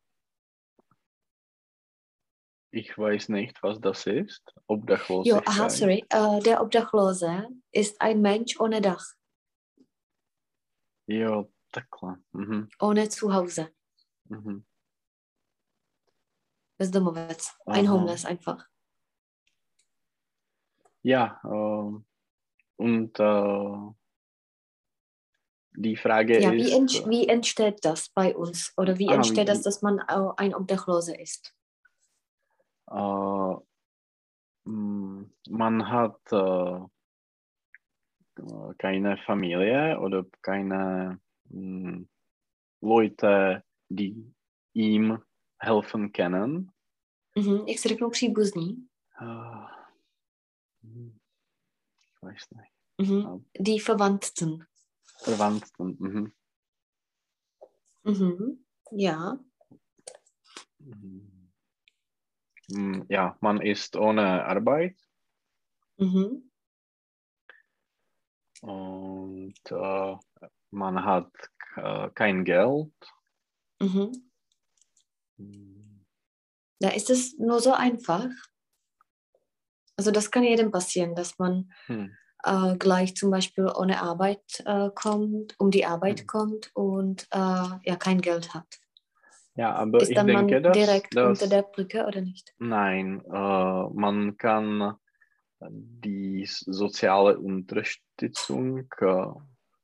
ich weiß nicht, was das ist. Jo, Obdachlosigkeit. aha, sorry. Äh, der Obdachlose ist ein Mensch ohne Dach, Jo, takhle. Mhm, ohne Zuhause. mhm. Bezdomovec. Ein. Homeless einfach. Ja, ähm, und äh, die Frage Ja, ist, wie, ent wie entsteht das bei uns? Oder wie Ah, entsteht wie- das, dass man ein Obdachloser ist? äh, mh, man hat äh, äh, keine Familie oder keine mh, Leute, die ihm helfen können. Mhm. Jak se řeknou příbuzní? Äh, hm, ich weiß nicht. Mhm. Die Verwandten. Verwandten. Mhm. Mhm. Ja. Mhm. Mm, Ja, man ist ohne Arbeit Mhm. und äh, man hat äh, kein Geld. Mhm. Da ist es nur so einfach. Also das kann jedem passieren, dass man Hm. äh, gleich zum Beispiel ohne Arbeit äh, kommt, um die Arbeit Mhm. kommt und äh, ja kein Geld hat. Ja, aber Ist ich dann man denke, dass, direkt dass unter der Brücke oder nicht? nein, äh, man kann die soziale Unterstützung äh,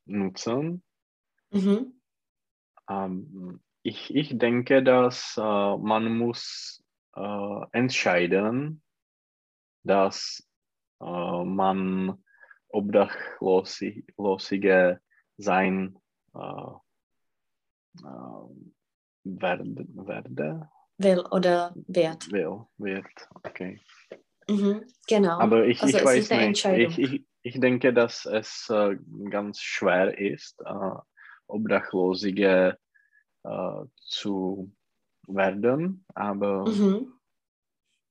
nutzen. Mhm. Ähm, ich, ich denke, dass äh, man muss äh, entscheiden, dass äh, man Obdachlosige sein äh, äh, werde, werde, Will oder wert. will, wird. Okay. Mhm. Genau. Aber ich, also ich weiß nicht. Ich, ich, ich denke, dass es äh, ganz schwer ist, Obdachlosige äh, zu werden, aber Mhm.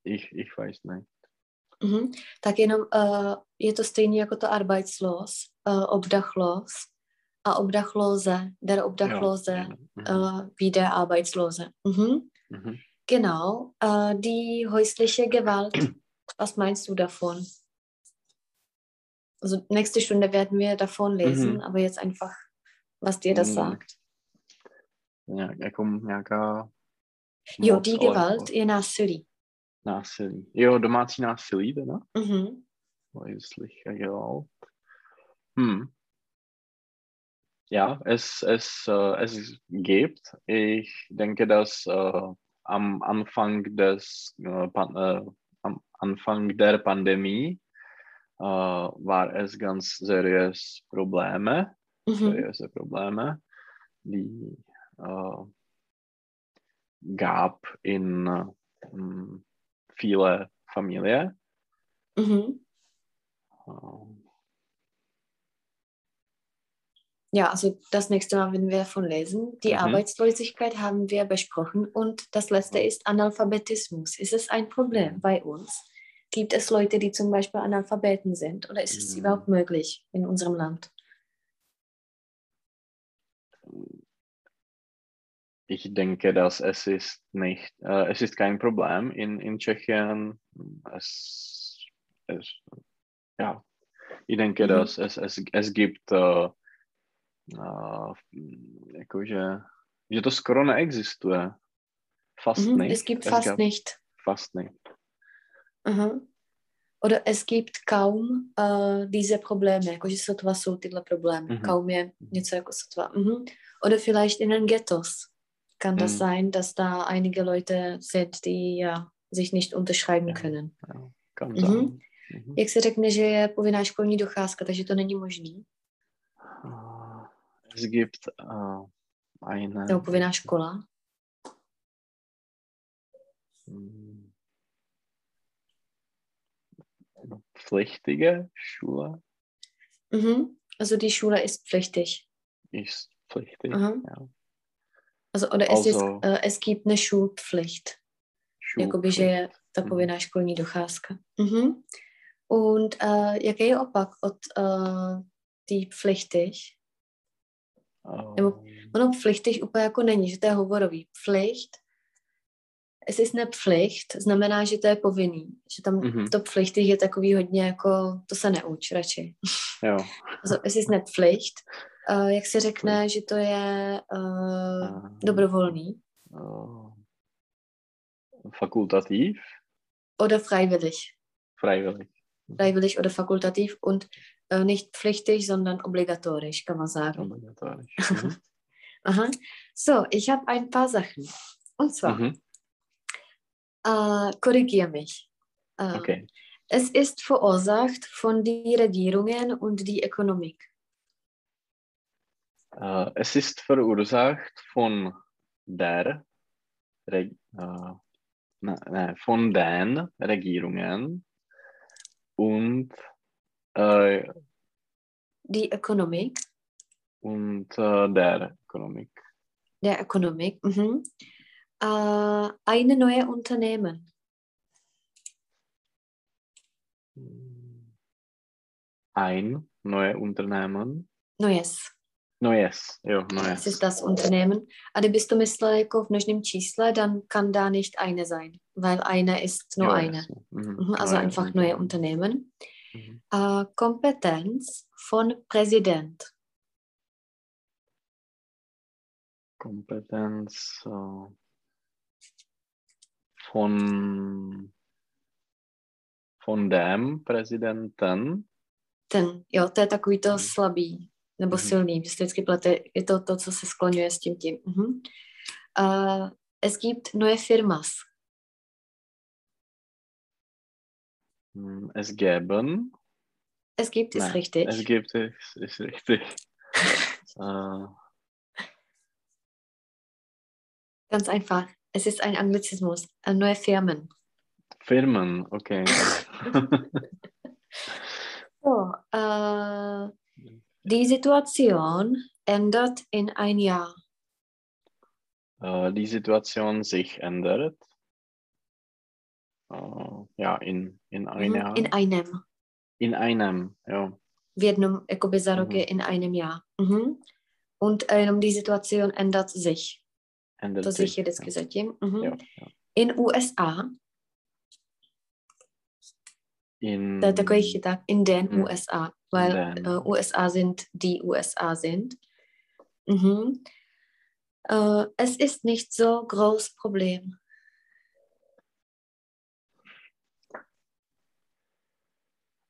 ich, ich weiß nicht. Mhm. Tak jenom uh, je to stejné jako to arbeitslos, uh, obdachlos a obdachlose, der Obdachlose, Ja, mhm. uh, wie der Arbeitslose. Mhm. Mhm. Genau. Uh, die häusliche Gewalt, was meinst du davon? Also nächste Stunde werden wir davon lesen, Mhm. aber jetzt einfach, was dir das Mm, sagt. Nějak, jako nějaká Jo, die ale Gewalt jako je násilí. násilí. Jo, domácí násilí teda? Mhm. Häusliche Gewalt. Hm. Ja, es, es, äh, es gibt. Ich denke, dass äh, am Anfang des äh, Pan am Anfang der Pandemie war es ganz seriös Probleme, Mhm. seriöse Probleme, die gab in äh, m, viele Familien. Mhm. Äh, Ja, also das nächste Mal werden wir davon lesen. Die Mhm. Arbeitslosigkeit haben wir besprochen und das letzte ist Analphabetismus. Ist es ein Problem Mhm. bei uns? Gibt es Leute, die zum Beispiel Analphabeten sind oder ist es Mhm. überhaupt möglich in unserem Land? Ich denke, dass es ist nicht, äh, es ist kein Problem in, in Tschechien. Es, es, ja, ich denke, Mhm. dass es, es, es gibt, äh, äh, jakože, že to skoro neexistuje. Fast Mhm, nicht. es gibt fast gab nicht. Fast nicht. Aha. Oder es gibt kaum äh, diese Probleme, jakože sotva jsou tyhle problémy. Mhm. Kaum je něco jako sotva. Mhm. Oder vielleicht in den Ghettos kann das Mhm. sein, dass da einige Leute sind, die ja, sich nicht unterschreiben Ja. können. Ja, kann Mhm. sein. Mhm. Jak se řekne, že je povinná školní docházka, takže to není možný. Es gibt äh, eine Nebo povinná škola. hm, pflichtige Schule Mhm. Also die Schule ist pflichtig. ist pflichtig. Aha. Ja. Also, oder es, ist, Also- äh, es gibt eine Schulpflicht. Jakoby, že je ta Mhm. povinná školní docházka. Mhm. Und äh, jaký je opak od äh, die pflichtig? nebo- Ähm, Ono pflichtig úplně jako není, že to je hovorový. Pflicht, es ist eine Pflicht, znamená, že to je povinný. Že tam Mhm. to pflichtig je takový hodně jako, to se neuč radši. jo. Also, es ist eine Pflicht. Uh, jak se řekne, že to je uh, dobrovolný Äh, fakultativ, oder freiwillig. freiwillig. Freiwillig oder fakultativ und uh, nicht pflichtig, sondern obligatorisch, kann man sagen. Obligatorisch. Mhm. Aha. So, ich habe ein paar Sachen. Und zwar, Mhm. äh, korrigier mich. Äh, Okay. Es ist verursacht von den Regierungen und die Ökonomik. Äh, es ist verursacht von der Reg äh, ne, ne, von den Regierungen und, äh, Die Ökonomik, und äh, der Ökonomik. der Ökonomik. Mhm. Äh, eine neue Unternehmen. Ein neues Unternehmen. Neues. Neues, jo, Das neues. ist das Unternehmen. A kdybys to myslel jako v množném čísle, dann kann da nicht eine sein, weil eine ist nur Jo, eine. jasně. Mhm, Mhm, Also neues einfach neue Unternehmen. Mhm. Äh, Kompetenz von Präsident. Kompetenz äh, von, von dem Präsidenten. Ten, jo, to je takový to slabý nebo Mhm. silný. Vždycky plete, je to to, co se skloňuje s tím tím. Mhm. Uh, es gibt neue Firmas. Hm, Es geben. Es gibt ist Nein, richtig. Es gibt es, ist richtig. äh, Ganz einfach. Es ist ein Anglizismus. Neue Firmen. Firmen, okay. So, äh, die Situation ändert in ein Jahr. äh, die Situation sich ändert. Äh, ja, in, in einem Mhm. Jahr. In einem. in einem, ja. V jednom, jakoby za rok Mhm. je in einem Jahr. Mhm. Und äh, jenom die Situation ändert sich. Ändert To sich sich. je vždycky zatím. Mhm. Ja, ja. In USA, In, to je takový chyták, in den. USA, weil den. äh, USA sind, die USA sind. Mhm. Äh, es ist nicht so groß Problem.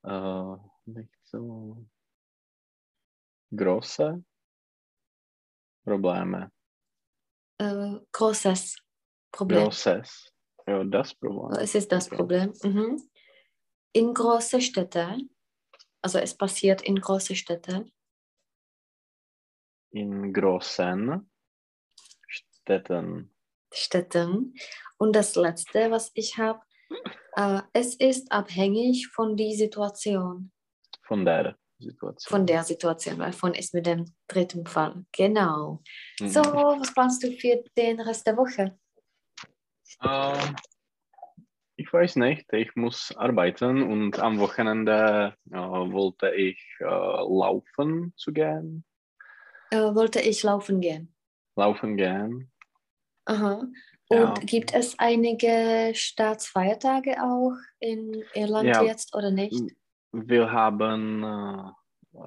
äh, nicht so große Probleme. Äh, großes Problem. Großes. Ja, das Problem. Es ist das Okay. Problem. Mhm. In große Städte, also es passiert in große Städte, In großen Städten. Städten. Und das letzte, was ich habe, äh, es ist abhängig von der Situation, Von der Situation. von der Situation, weil von ist mit dem dritten Fall. Genau. Mhm. So, was planst du für den Rest der Woche? Ähm, ich weiß nicht, ich muss arbeiten und am Wochenende äh, wollte ich äh, laufen zu gehen. Äh, wollte ich laufen gehen. Laufen gehen. Aha. Ja. Und gibt es einige Staatsfeiertage auch in Irland Ja. jetzt oder nicht? Wir haben äh,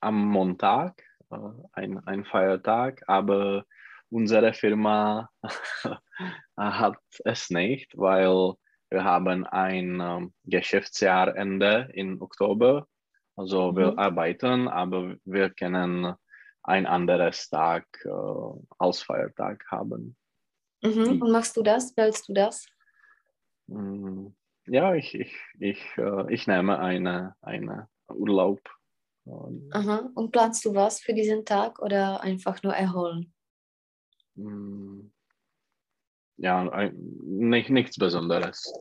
am Montag äh, ein, ein Feiertag, aber unsere Firma hat es nicht, weil wir haben ein ähm, Geschäftsjahrende im Oktober. Also wir Mhm. arbeiten, aber wir können ein anderes Tag äh, als Feiertag haben. Mhm. Und machst du das? Wählst du das? Mm, Ja, ich, ich, ich, äh, ich nehme eine, eine Urlaub. Und, Aha. Und planst du was für diesen Tag oder einfach nur erholen? mm, ja, nicht, nichts Besonderes.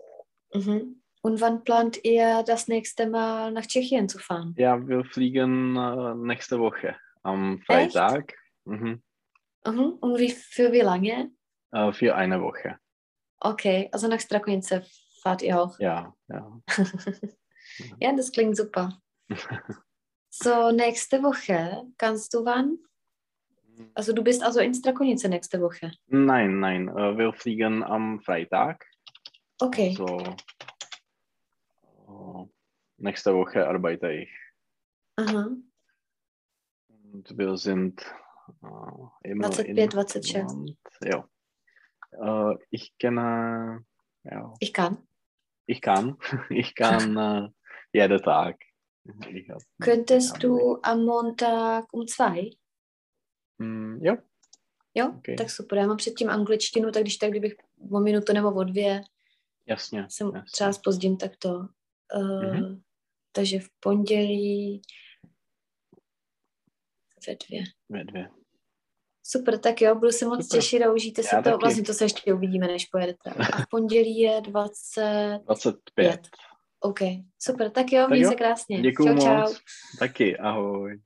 Mhm. Und wann plant ihr das nächste Mal nach Tschechien zu fahren? Ja, wir fliegen äh, nächste Woche am Freitag mhm. Mhm. Und wie, für wie lange? äh, für eine Woche. Okay, also nach Strakonice fahrt ihr auch. Ja, ja. Ja, das klingt super. So, nächste Woche, kannst du wann? Also du bist also in Strakonice nächste Woche. Nein, nein, äh, wir fliegen am Freitag. Okay. So, äh, nächste Woche arbeite ich. Aha. Und wir sind äh, immer 25, in 26. Land. Ja. Äh, ich kenne, ja, Ich kann. ich kann, ich kann äh, jeden Tag. Hab, Könntest du am Montag um zwei? Mm, jo, Jo, Ok. tak super. Já mám předtím angličtinu, tak když tak, kdybych o minutu nebo o dvě jasně. jsem jasně. třeba spozdím, tak to. Uh, Mhm. Takže v pondělí ve dvě. Ve dvě. Super, tak jo, budu se moc Super. těšit a užijte si Já to. taky. Vlastně to se ještě uvidíme, než pojedete. A v pondělí je 25. 25. OK, super, tak jo, Tak měj jo, se krásně. Děkuju čau, moc. čau. Taky, ahoj.